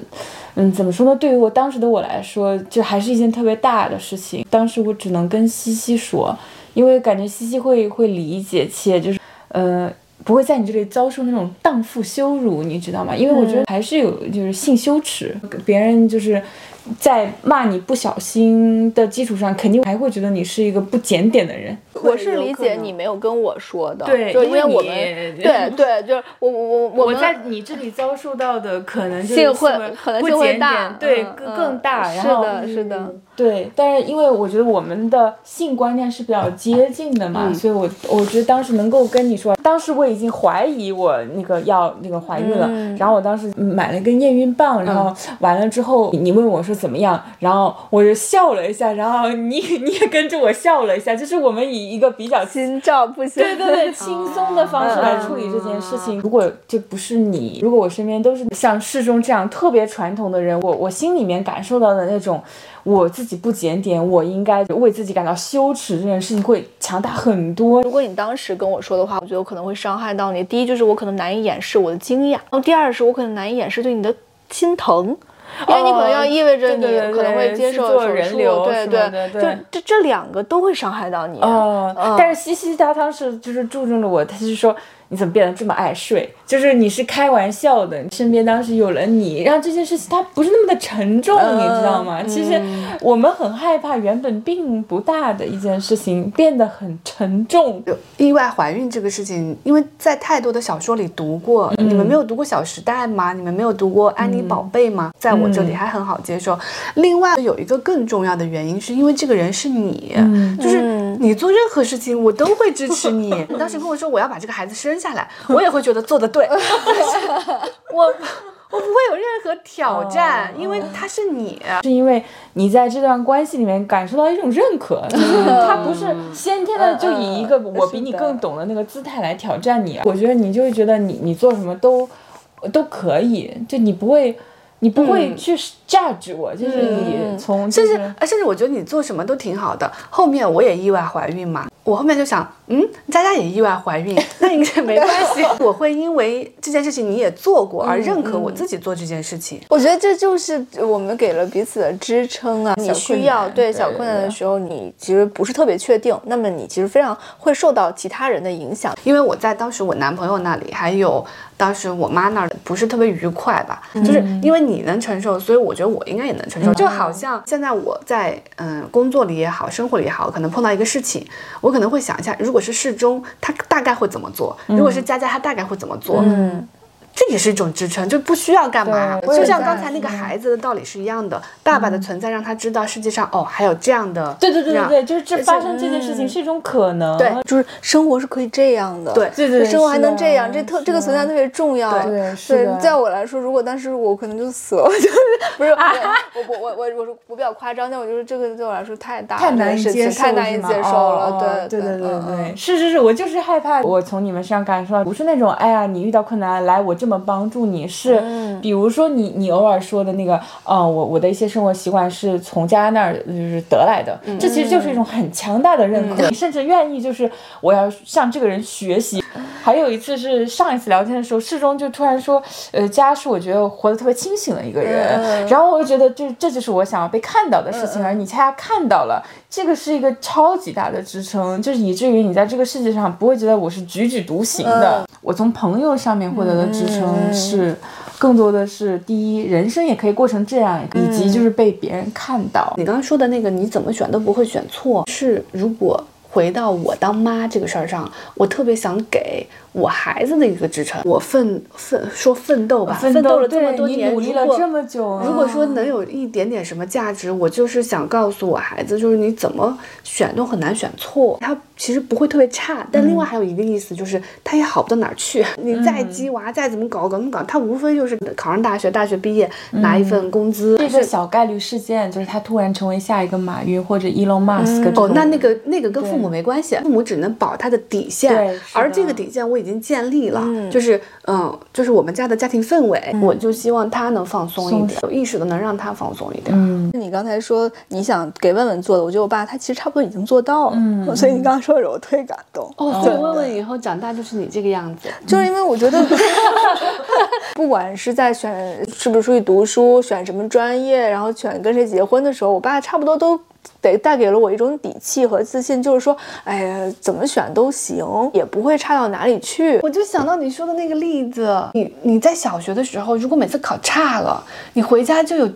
嗯，怎么说呢？对于我当时的我来说，就还是一件特别大的事情。当时我只能跟西西说，因为感觉西西会会理解，且就是，呃，不会在你这里遭受那种荡妇羞辱，你知道吗？因为我觉得还是有就是性羞耻，别人就是。在骂你不小心的基础上，肯定还会觉得你是一个不检点的人。我是理解你没有跟我说的，对，因为我们对 对，就是我我我我在你这里遭受到的可能性会可能性会大，对更更大。是的，是的，对。但是因为我觉得我们的性观念是比较接近的嘛，所以我我觉得当时能够跟你说，当时我已经怀疑我那个要那个怀孕了，然后我当时买了一根验孕棒，然后完了之后你问我说怎么样，然后我就笑了一下，然后你 你也跟着我笑了一下，就是我们以。一个比较心照不宣，对对对，轻松的方式来处理这件事情。如果这不是你，如果我身边都是像世中这样特别传统的人，我我心里面感受到的那种我自己不检点，我应该为自己感到羞耻这件事情会强大很多。如果你当时跟我说的话，我觉得我可能会伤害到你。第一就是我可能难以掩饰我的惊讶，然后第二是我可能难以掩饰对你的心疼。因为你可能要意味着你可能会接受手术，对对对，就这这两个都会伤害到你。哦但是西西他当时就是注重了我，他是说。你怎么变得这么爱睡？就是你是开玩笑的，身边当时有了你，让这件事情它不是那么的沉重，你知道吗？其实我们很害怕原本并不大的一件事情变得很沉重。意外怀孕这个事情，因为在太多的小说里读过，你们没有读过《小时代》吗？你们没有读过《安妮宝贝》吗？在我这里还很好接受。另外有一个更重要的原因，是因为这个人是你，就是你做任何事情我都会支持你。你 当时跟我说我要把这个孩子生。下来，我也会觉得做的对，我我不会有任何挑战，因为他是你，是因为你在这段关系里面感受到一种认可，就是他不是先天的就以一个我比你更懂的那个姿态来挑战你，我觉得你就会觉得你你做什么都都可以，就你不会。你不会去 judge 我，就是你从甚至甚至我觉得你做什么都挺好的。后面我也意外怀孕嘛，我后面就想，嗯，佳佳也意外怀孕，那应该没关系。我会因为这件事情你也做过而认可我自己做这件事情。我觉得这就是我们给了彼此的支撑啊。你需要对小困难的时候，你其实不是特别确定，那么你其实非常会受到其他人的影响。因为我在当时我男朋友那里还有。当时我妈那儿不是特别愉快吧，就是因为你能承受，所以我觉得我应该也能承受。就好像现在我在嗯工作里也好，生活里也好，可能碰到一个事情，我可能会想一下，如果是适中，他大概会怎么做？如果是佳佳，他大概会怎么做？嗯。这也是一种支撑，就不需要干嘛。就像刚才那个孩子的道理是一样的，爸爸的存在让他知道世界上哦还有这样的，对对对对对，就是这发生这件事情是一种可能。对，就是生活是可以这样的。对对对对，生活还能这样，这特这个存在特别重要。对是的在我来说，如果当时我可能就死了，就是不是我我我我我我我比较夸张，但我觉得这个对我来说太大了，太难接受，太难以接受了。哦对对对对对，是是是，我就是害怕，我从你们身上感受到，不是那种哎呀，你遇到困难来我这么帮助你，是嗯比如说你你偶尔说的那个，呃，我我的一些生活习惯是从家那儿就是得来的，嗯这其实就是一种很强大的认可，你甚至愿意就是我要向这个人学习。还有一次是上一次聊天的时候，世忠就突然说，呃，佳是我觉得活得特别清醒的一个人，嗯然后我就觉得这这就是我想要被看到的事情，而你恰恰看到了，这个是一个超级大的支撑，就是以至于你在这个世界上不会觉得我是踽踽独行的。我从朋友上面获得的支撑是，更多的是第一，人生也可以过成这样，以及就是被别人看到。你刚刚说的那个，你怎么选都不会选错，是如果回到我当妈这个事儿上，我特别想给我孩子的一个支撑。我奋奋说奋斗吧，奋斗了这么多年，你努力了这么久，如果说能有一点点什么价值，我就是想告诉我孩子，就是你怎么选都很难选错。他其实不会特别差，但另外还有一个意思就是他也好不到哪儿去。你再鸡娃，再怎么搞，怎么搞，他无非就是考上大学，大学毕业拿一份工资。这个小概率事件，就是他突然成为下一个马云或者 Elon Musk。哦，那那个那个跟父母没关系，父母只能保他的底线而这个底线我已经建立了，就是嗯，就是我们家的家庭氛围，我就希望他能放松一点，有意识的能让他放松一点。嗯，你刚才说你想给问问做的，我觉得我爸他其实差不多已经做到了，嗯。所以你刚刚说的时候我特别感动。哦，所以问问以后长大就是你这个样子，就是因为我觉得，不管是在选是不是出去读书、选什么专业，然后选跟谁结婚的时候，我爸差不多都得带给了我一种底气和自信，就是说，哎呀，怎么选都行，也不会差到哪里去。我就想到你说的那个例子，你你在小学的时候，如果每次考差了，你回家就有。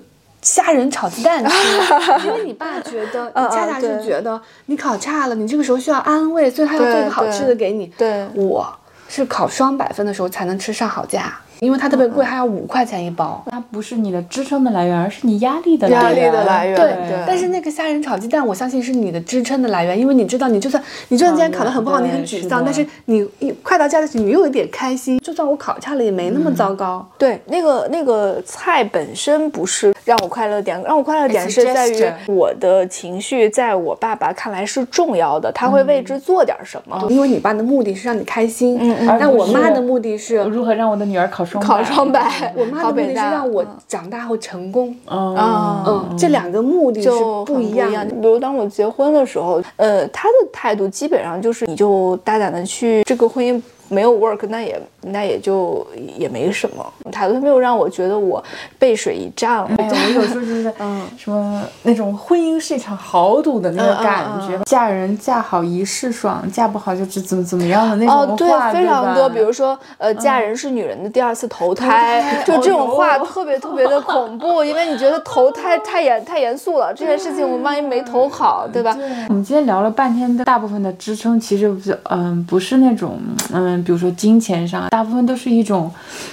虾仁炒鸡蛋吃，因为你爸觉得，你恰恰是觉得你考差了，你这个时候需要安慰，所以他要做一个好吃的给你。对我是考双百分的时候才能吃上好价，因为它特别贵，还要五块钱一包。它不是你的支撑的来源，而是你压力的压力来源。的来源，对对，但是那个虾仁炒鸡蛋，我相信是你的支撑的来源，因为你知道，你就算你就算今天考得很不好，你很沮丧，但是你一快到家的时候，你又有点开心。就算我考差了，也没那么糟糕。对，那个那个菜本身不是让我快乐点，让我快乐点是在于我的情绪在我爸爸看来是重要的，他会为之做点什么。因为你爸的目的是让你开心，嗯嗯但我妈的目的是，如何让我的女儿考双考双百，我妈的目的是考北大让我长大后成功。嗯啊嗯，这两个目的是不很一一样的。比如当我结婚的时候，呃，他的态度基本上就是，你就大胆的去这个婚姻。没有 work，那也那也就也没什么，态度他没有让我觉得我背水一战了。哎，我有时候就是，嗯。什么那种婚姻是一场豪赌的那个感觉，嫁人嫁好一世爽，嫁不好就只怎么怎么样的那种话，哦，对，非常多，比如说，呃，嫁人是女人的第二次投胎，就这种话特别特别的恐怖，因为你觉得投 胎太严太严肃了，这件事情我万一没投好，对吧？我们今天聊了半天的大部分的支撑，其实不是，嗯，不是那种，嗯，比如说金钱上，大部分都是一种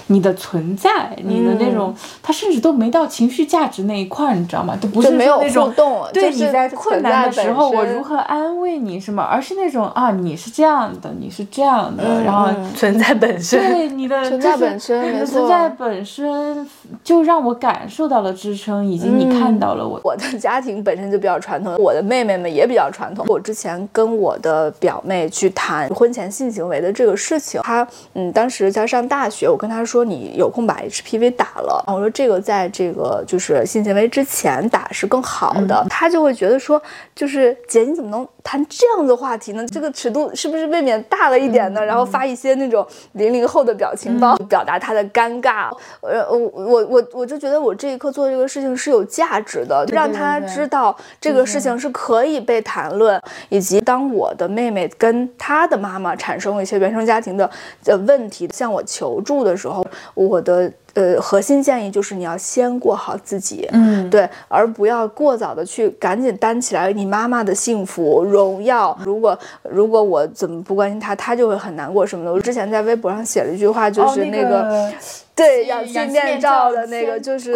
你的存在，你的那种，它甚至都没到情绪价值那一块儿，你知道吗？都不是没有说那种动对，你在困难的时候，我如何安慰你什么，而是那种啊，你是这样的，你是这样的，然后存在本身，对你的存在本身你的存在本身就让我感受到了支撑，以及你看到了我。我的家庭本身就比较传统，我的妹妹们也比较传统。我之前跟我的表妹去谈婚前性行为的这个事情，她嗯，当时在上大学，我跟他说你有空把 HPV 打了，我说这个在这个就是性行为之前打是更好的，他就会觉得说，就是姐你怎么能谈这样的话题呢？这个尺度是不是未免大了一点呢？然后发一些那种零零后的表情包，表达他的尴尬。呃，我我我我就觉得我这一刻做这个事情是有价值的，让她对知道这个事情是可以被谈论，以及当我的妹妹跟她的妈妈产生了一些原生家庭的呃问题，向我求助的时候，我的。呃，核心建议就是你要先过好自己，嗯，对，而不要过早的去赶紧担起来你妈妈的幸福荣耀。如果如果我怎么不关心她，她就会很难过什么的。我之前在微博上写了一句话，就是那个。对氧气面罩的那个就是，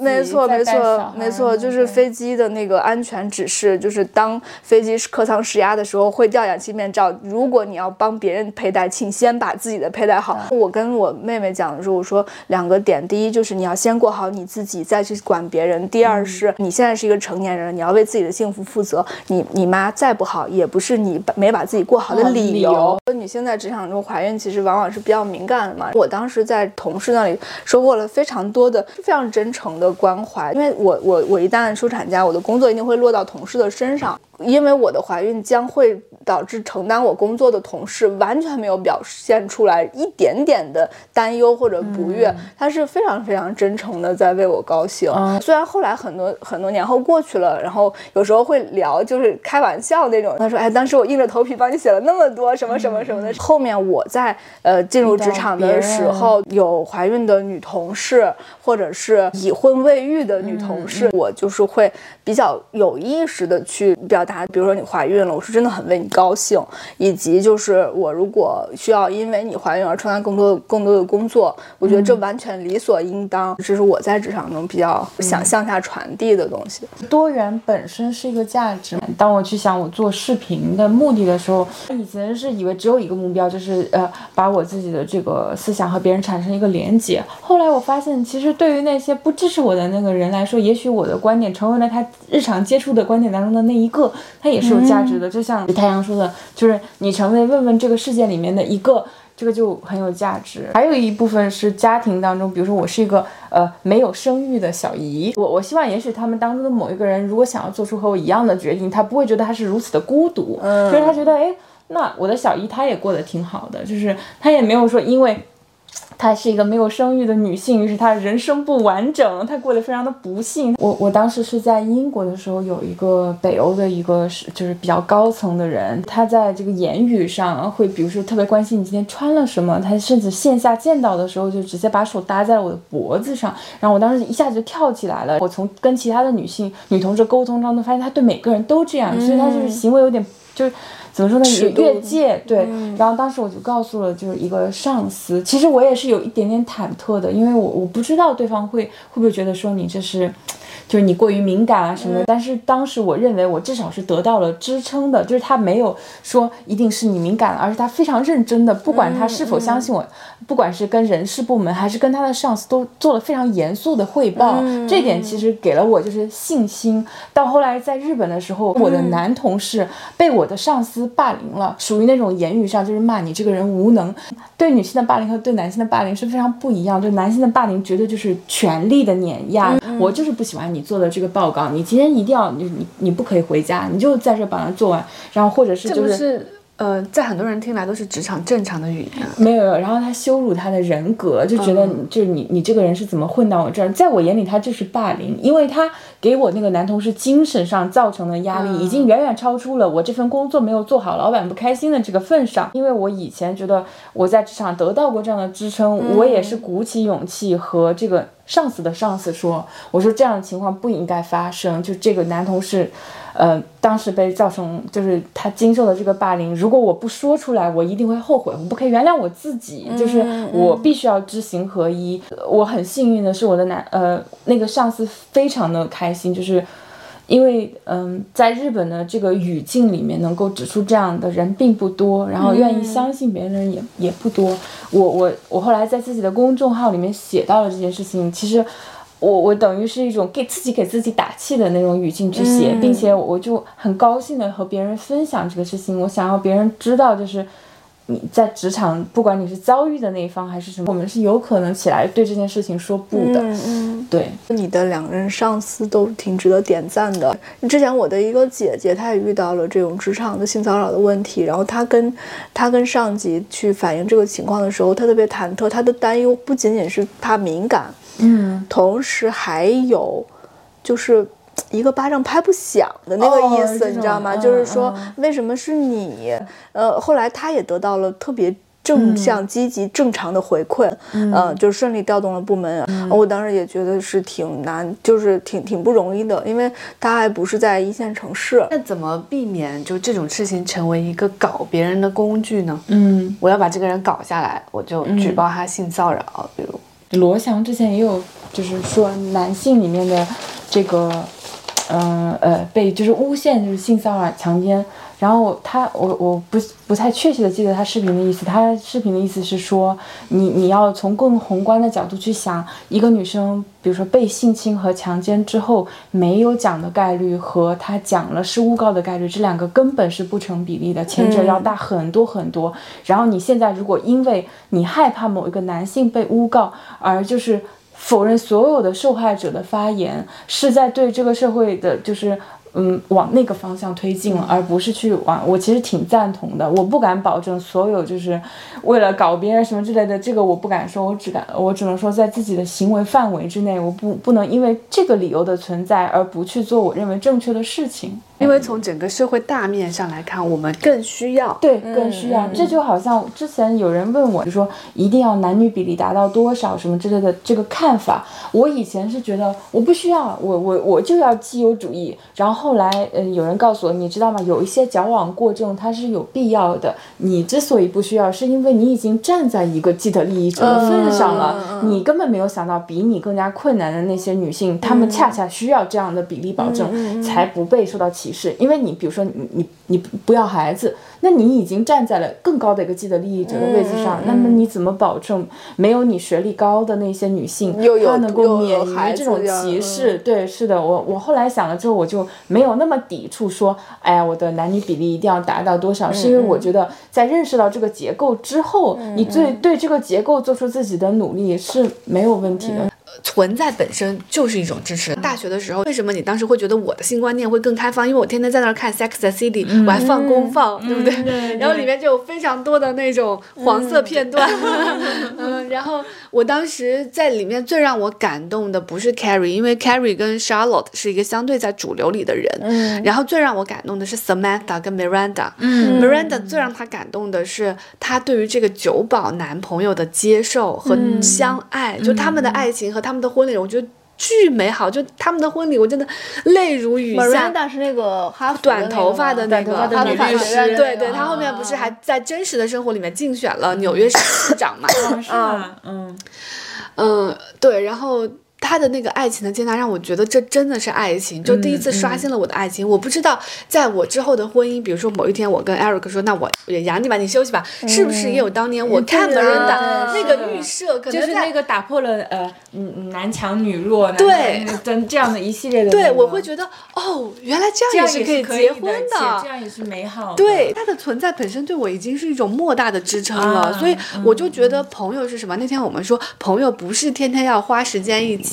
没错没错没错，就是飞机的那个安全指示，就是当飞机客舱失压的时候会掉氧气面罩。如果你要帮别人佩戴，请先把自己的佩戴好。我跟我妹妹讲的时候，我说两个点，第一就是你要先过好你自己，再去管别人；第二是你现在是一个成年人，你要为自己的幸福负责。你你妈再不好，也不是你没把自己过好的理由。女性在职场中怀孕，其实往往是比较敏感的嘛。我当时在同事。那里收获了非常多的非常真诚的关怀，因为我我我一旦休产假，我的工作一定会落到同事的身上。因为我的怀孕将会导致承担我工作的同事完全没有表现出来一点点的担忧或者不悦，他是非常非常真诚的在为我高兴。虽然后来很多很多年后过去了，然后有时候会聊，就是开玩笑那种。他说：“哎，当时我硬着头皮帮你写了那么多什么什么什么的。”后面我在呃进入职场的时候，有怀孕的女同事，或者是已婚未育的女同事，我就是会比较有意识的去表达。比如说你怀孕了，我是真的很为你高兴，以及就是我如果需要因为你怀孕而承担更多更多的工作，我觉得这完全理所应当，这是我在职场中比较想向下传递的东西。多元本身是一个价值。当我去想我做视频的目的的时候，以前是以为只有一个目标，就是呃把我自己的这个思想和别人产生一个连接。后来我发现，其实对于那些不支持我的那个人来说，也许我的观点成为了他日常接触的观点当中的那一个。他也是有价值的，就像太阳说的，就是你成为问问这个世界里面的一个，这个就很有价值。还有一部分是家庭当中，比如说我是一个呃没有生育的小姨，我我希望也许他们当中的某一个人，如果想要做出和我一样的决定，他不会觉得他是如此的孤独，就是他觉得哎，那我的小姨她也过得挺好的，就是她也没有说因为。她是一个没有生育的女性，于是她人生不完整，她过得非常的不幸。我我当时是在英国的时候，有一个北欧的一个是就是比较高层的人，他在这个言语上会，比如说特别关心你今天穿了什么，他甚至线下见到的时候就直接把手搭在我的脖子上，然后我当时一下子就跳起来了。我从跟其他的女性女同志沟通当中发现，他对每个人都这样，所以他就是行为有点就是。怎么说呢？越界对，然后当时我就告诉了就是一个上司，其实我也是有一点点忐忑的，因为我我不知道对方会会不会觉得说你这是。就是你过于敏感啊什么的，但是当时我认为我至少是得到了支撑的，就是他没有说一定是你敏感了，而是他非常认真的，不管他是否相信我，不管是跟人事部门还是跟他的上司，都做了非常严肃的汇报。这点其实给了我就是信心。到后来在日本的时候，我的男同事被我的上司霸凌了，属于那种言语上就是骂你这个人无能。对女性的霸凌和对男性的霸凌是非常不一样，就男性的霸凌绝对就是权力的碾压，我就是不喜欢你。你做的这个报告，你今天一定要你你你不可以回家，你就在这把它做完，然后或者是就是。呃，在很多人听来都是职场正常的语言，没有，然后他羞辱他的人格，就觉得就是你你这个人是怎么混到我这儿？在我眼里，他就是霸凌，因为他给我那个男同事精神上造成的压力，已经远远超出了我这份工作没有做好，老板不开心的这个份上。因为我以前觉得我在职场得到过这样的支撑，我也是鼓起勇气和这个上司的上司说，我说这样的情况不应该发生，就这个男同事。呃，当时被造成就是他经受的这个霸凌，如果我不说出来，我一定会后悔，我不可以原谅我自己，就是我必须要知行合一。我很幸运的是，我的男呃那个上司非常的开心，就是因为嗯，在日本的这个语境里面，能够指出这样的人并不多，然后愿意相信别人的人也也不多。我我我后来在自己的公众号里面写到了这件事情，其实。我我等于是一种给自己给自己打气的那种语境去写，并且我就很高兴的和别人分享这个事情。我想要别人知道，就是你在职场，不管你是遭遇的那一方还是什么，我们是有可能起来对这件事情说不的。嗯嗯，对，你的两任上司都挺值得点赞的。之前我的一个姐姐，她也遇到了这种职场的性骚扰的问题，然后她跟她跟上级去反映这个情况的时候，她特别忐忑，她的担忧不仅仅是怕敏感。嗯，同时还有，就是一个巴掌拍不响的那个意思，你知道吗？就是说，为什么是你？呃，后来他也得到了特别。正向、积极、正常的回馈，嗯，就顺利调动了部门。我当时也觉得是挺难，就是挺挺不容易的，因为他还不是在一线城市。那怎么避免就这种事情成为一个搞别人的工具呢？嗯，我要把这个人搞下来，我就举报他性骚扰，比如。罗翔之前也有，就是说男性里面的这个，嗯呃，被就是诬陷就是性骚扰强奸。然后他，我我不不太确切的记得他视频的意思。他视频的意思是说，你你要从更宏观的角度去想，一个女生，比如说被性侵和强奸之后没有讲的概率和她讲了是诬告的概率，这两个根本是不成比例的，前者要大很多很多。然后你现在如果因为你害怕某一个男性被诬告，而就是否认所有的受害者的发言，是在对这个社会的，就是。嗯，往那个方向推进了，而不是去往。我其实挺赞同的，我不敢保证所有就是为了搞别人什么之类的，这个我不敢说，我只敢，我只能说在自己的行为范围之内，我不不能因为这个理由的存在而不去做我认为正确的事情。因为从整个社会大面上来看，我们更需要，对，更需要。这就好像之前有人问我，就说一定要男女比例达到多少什么之类的这个看法，我以前是觉得我不需要，我我我就要自由主义。然后后来，嗯，有人告诉我，你知道吗？有一些矫枉过正，它是有必要的。你之所以不需要，是因为你已经站在一个既得利益者的份上了，你根本没有想到比你更加困难的那些女性，她们恰恰需要这样的比例保证，才不被受到歧。是因为你，比如说你你你不要孩子，那你已经站在了更高的一个既得利益者的位置上，那么你怎么保证没有你学历高的那些女性，她能够免于这种歧视？对，是的，我我后来想了之后，我就没有那么抵触说，哎呀，我的男女比例一定要达到多少？是因为我觉得在认识到这个结构之后，你对对这个结构做出自己的努力是没有问题的。存在本身就是一种支持。大学的时候，为什么你当时会觉得我的性观念会更开放？因为我天天在那儿看《Sex and City》，我还放公放，对不对？然后里面就有非常多的那种黄色片段。嗯，然后我当时在里面最让我感动的不是 Carrie，因为 Carrie 跟 Charlotte 是一个相对在主流里的人。嗯。然后最让我感动的是 Samantha 跟 Miranda。嗯。Miranda 最让她感动的是她对于这个酒保男朋友的接受和相爱，就他们的爱情和。他们的婚礼，我觉得巨美好。就他们的婚礼，我真的泪如雨下。Miranda 是那个哈短头发的那个哈佛律师，对对，他后面不是还在真实的生活里面竞选了纽约市市长嘛？啊，嗯嗯，对，然后。他的那个爱情的接纳让我觉得这真的是爱情，就第一次刷新了我的爱情。我不知道在我之后的婚姻，比如说某一天我跟 Eric 说，那我也养你吧，你休息吧，是不是也有当年我看的人的那个预设？可能就是那个打破了呃嗯男强女弱对等这样的一系列的。对，我会觉得哦，原来这样也是可以结婚的，这样也是美好。对，他的存在本身对我已经是一种莫大的支撑了，所以我就觉得朋友是什么？那天我们说朋友不是天天要花时间一起。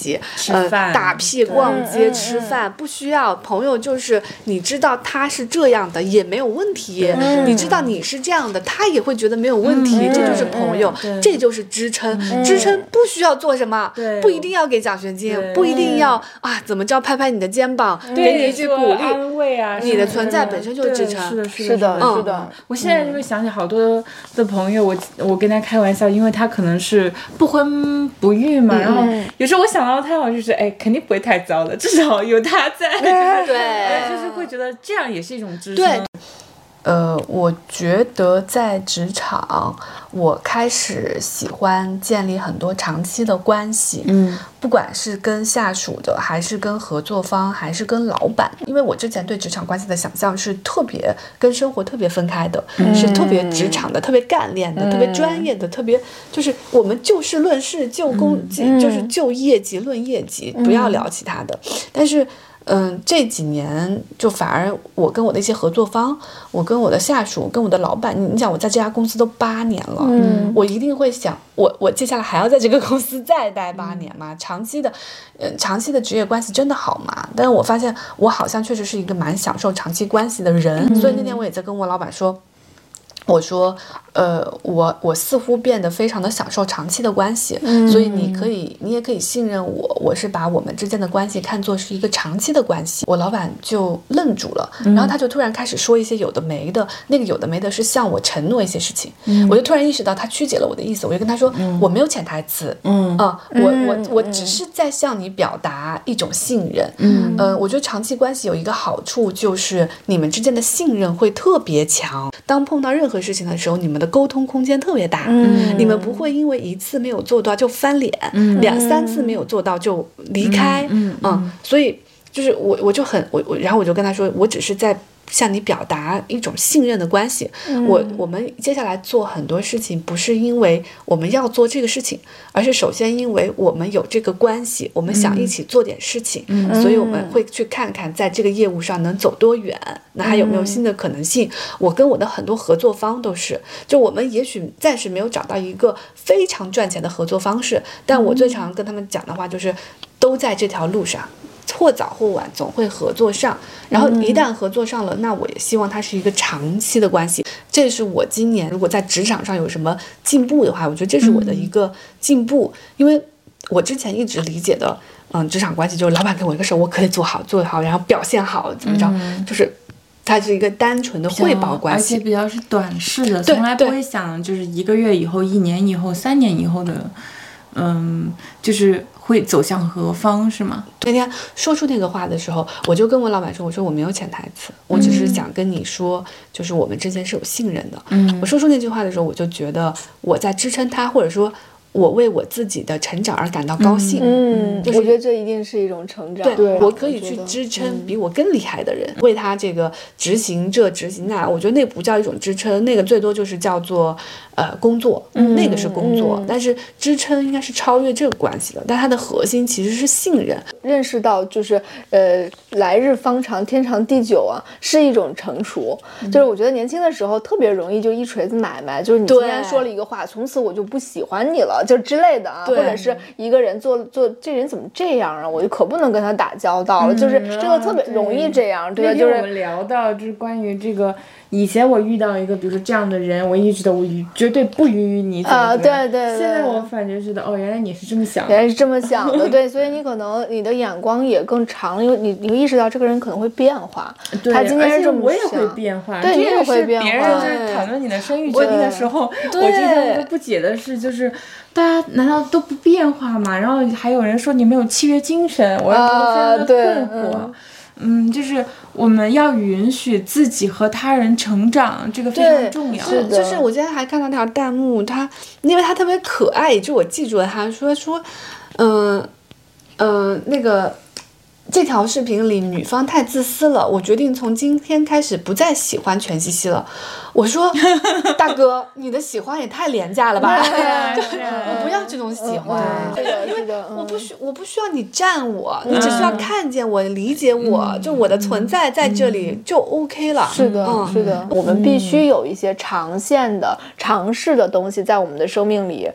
呃，打屁逛街吃饭不需要朋友，就是你知道他是这样的也没有问题，你知道你是这样的，他也会觉得没有问题，这就是朋友，这就是支撑。支撑不需要做什么，不一定要给奖学金，不一定要啊，怎么着拍拍你的肩膀，给你一句鼓励，安慰啊，你的存在本身就是支撑。是的，是的，是的。我现在就会想起好多的朋友，我我跟他开玩笑，因为他可能是不婚不育嘛，然后有时候我想。然后他好像就是哎，肯定不会太糟的，至少有他在，对，就是会觉得这样也是一种支撑。呃，我觉得在职场，我开始喜欢建立很多长期的关系，嗯，不管是跟下属的，还是跟合作方，还是跟老板，因为我之前对职场关系的想象是特别跟生活特别分开的，是特别职场的，特别干练的，特别专业的，特别就是我们就事论事，就工就是就业绩论业绩，不要聊其他的，但是。嗯，这几年就反而我跟我的一些合作方，我跟我的下属，跟我的老板，你你想我在这家公司都八年了，嗯，我一定会想，我我接下来还要在这个公司再待八年吗？长期的，嗯，长期的职业关系真的好吗？但是我发现我好像确实是一个蛮享受长期关系的人，所以那天我也在跟我老板说。我说，呃，我我似乎变得非常的享受长期的关系，所以你可以，你也可以信任我，我是把我们之间的关系看作是一个长期的关系。我老板就愣住了，然后他就突然开始说一些有的没的，那个有的没的是向我承诺一些事情，我就突然意识到他曲解了我的意思，我就跟他说，我没有潜台词，嗯啊，我我我只是在向你表达一种信任，嗯。我觉得长期关系有一个好处就是你们之间的信任会特别强，当碰到任何事情的时候，你们的沟通空间特别大，嗯，你们不会因为一次没有做到就翻脸，嗯，两三次没有做到就离开，嗯。嗯，所以就是我我就很我我，然后我就跟他说，我只是在。向你表达一种信任的关系，我我们接下来做很多事情，不是因为我们要做这个事情，而是首先因为我们有这个关系，我们想一起做点事情，所以我们会去看看在这个业务上能走多远，那还有没有新的可能性？我跟我的很多合作方都是，就我们也许暂时没有找到一个非常赚钱的合作方式，但我最常跟他们讲的话就是，都在这条路上。或早或晚总会合作上，然后一旦合作上了，那我也希望它是一个长期的关系。这是我今年如果在职场上有什么进步的话，我觉得这是我的一个进步。因为我之前一直理解的，嗯，职场关系就是老板给我一个事儿，我可以做好，做好，然后表现好，怎么着，就是它是一个单纯的汇报关系，而且比较是短视的，从来不会想就是一个月以后、一年以后、三年以后的，嗯，就是。会走向何方是吗？那天说出那个话的时候，我就跟我老板说：“我说我没有潜台词，我只是想跟你说，就是我们之间是有信任的。”嗯，我说出那句话的时候，我就觉得我在支撑他，或者说。我为我自己的成长而感到高兴。嗯，我觉得这一定是一种成长。对，我可以去支撑比我更厉害的人，为他这个执行这执行那。我觉得那不叫一种支撑，那个最多就是叫做呃工作，那个是工作。但是支撑应该是超越这个关系的，但它的核心其实是信任。认识到就是呃来日方长，天长地久啊，是一种成熟。就是我觉得年轻的时候特别容易就一锤子买卖，就是你今天说了一个话，从此我就不喜欢你了。就之类的啊，或者是一个人做做这人怎么这样啊？我就可不能跟他打交道了。就是这个特别容易这样，对，就是我们聊到就是关于这个。以前我遇到一个，比如说这样的人，我一直都我绝对不允许你啊，对对。现在我反正觉得，哦，原来你是这么想，原来是这么想的，对，所以你可能你的眼光也更长，因为你你会意识到这个人可能会变化。对，他今天是这么想。我也会变化，对，你也会变化。别人就是讨论你的生育决定的时候，我今天都不解的是，就是大家难道都不变化吗？然后还有人说你没有契约精神，我非常的困惑。嗯，嗯就是我们要允许自己和他人成长，这个非常重要。就是我今天还看到条弹幕，他因为他特别可爱，就我记住了，他说说，嗯嗯，那个。这条视频里，女方太自私了。我决定从今天开始不再喜欢全西西了。我说，大哥，你的喜欢也太廉价了吧！我不要这种喜欢，因为我不需我不需要你占我，你只需要看见我、理解我，就我的存在在这里就 OK 了。是的，是的，我们必须有一些长线的、尝试的东西在我们的生命里。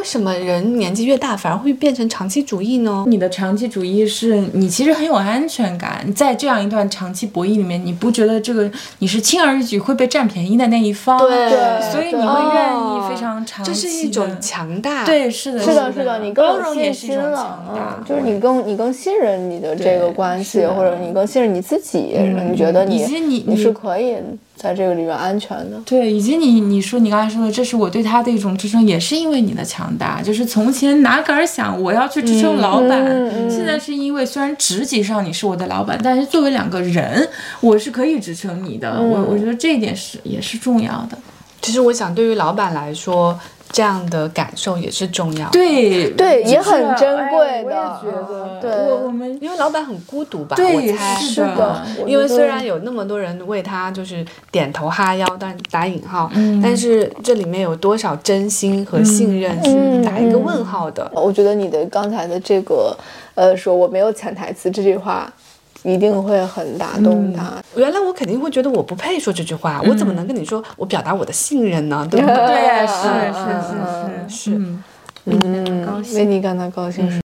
为什么人年纪越大反而会变成长期主义呢？你的长期主义是你其实很有安全感，在这样一段长期博弈里面，你不觉得这个你是轻而易举会被占便宜的那一方？对，所以你会愿意非常长期。这是一种强大。对，是的，是的，是的，你更有信心了。就是你更你更信任你的这个关系，或者你更信任你自己，你觉得你你你是可以。在这个里面安全的，对，以及你你说你刚才说的，这是我对他的一种支撑，也是因为你的强大。就是从前哪敢想我要去支撑老板，现在是因为虽然职级上你是我的老板，但是作为两个人，我是可以支撑你的。我我觉得这一点是也是重要的。其实我想，对于老板来说。这样的感受也是重要，对对，也很珍贵的。我也觉得，对，我我们因为老板很孤独吧，我猜是的。因为虽然有那么多人为他就是点头哈腰，但打引号，但是这里面有多少真心和信任是打一个问号的。我觉得你的刚才的这个，呃，说我没有潜台词这句话。一定会很打动他。原来我肯定会觉得我不配说这句话，我怎么能跟你说我表达我的信任呢？对不 对？对，是是是是是，嗯，为你感到高兴。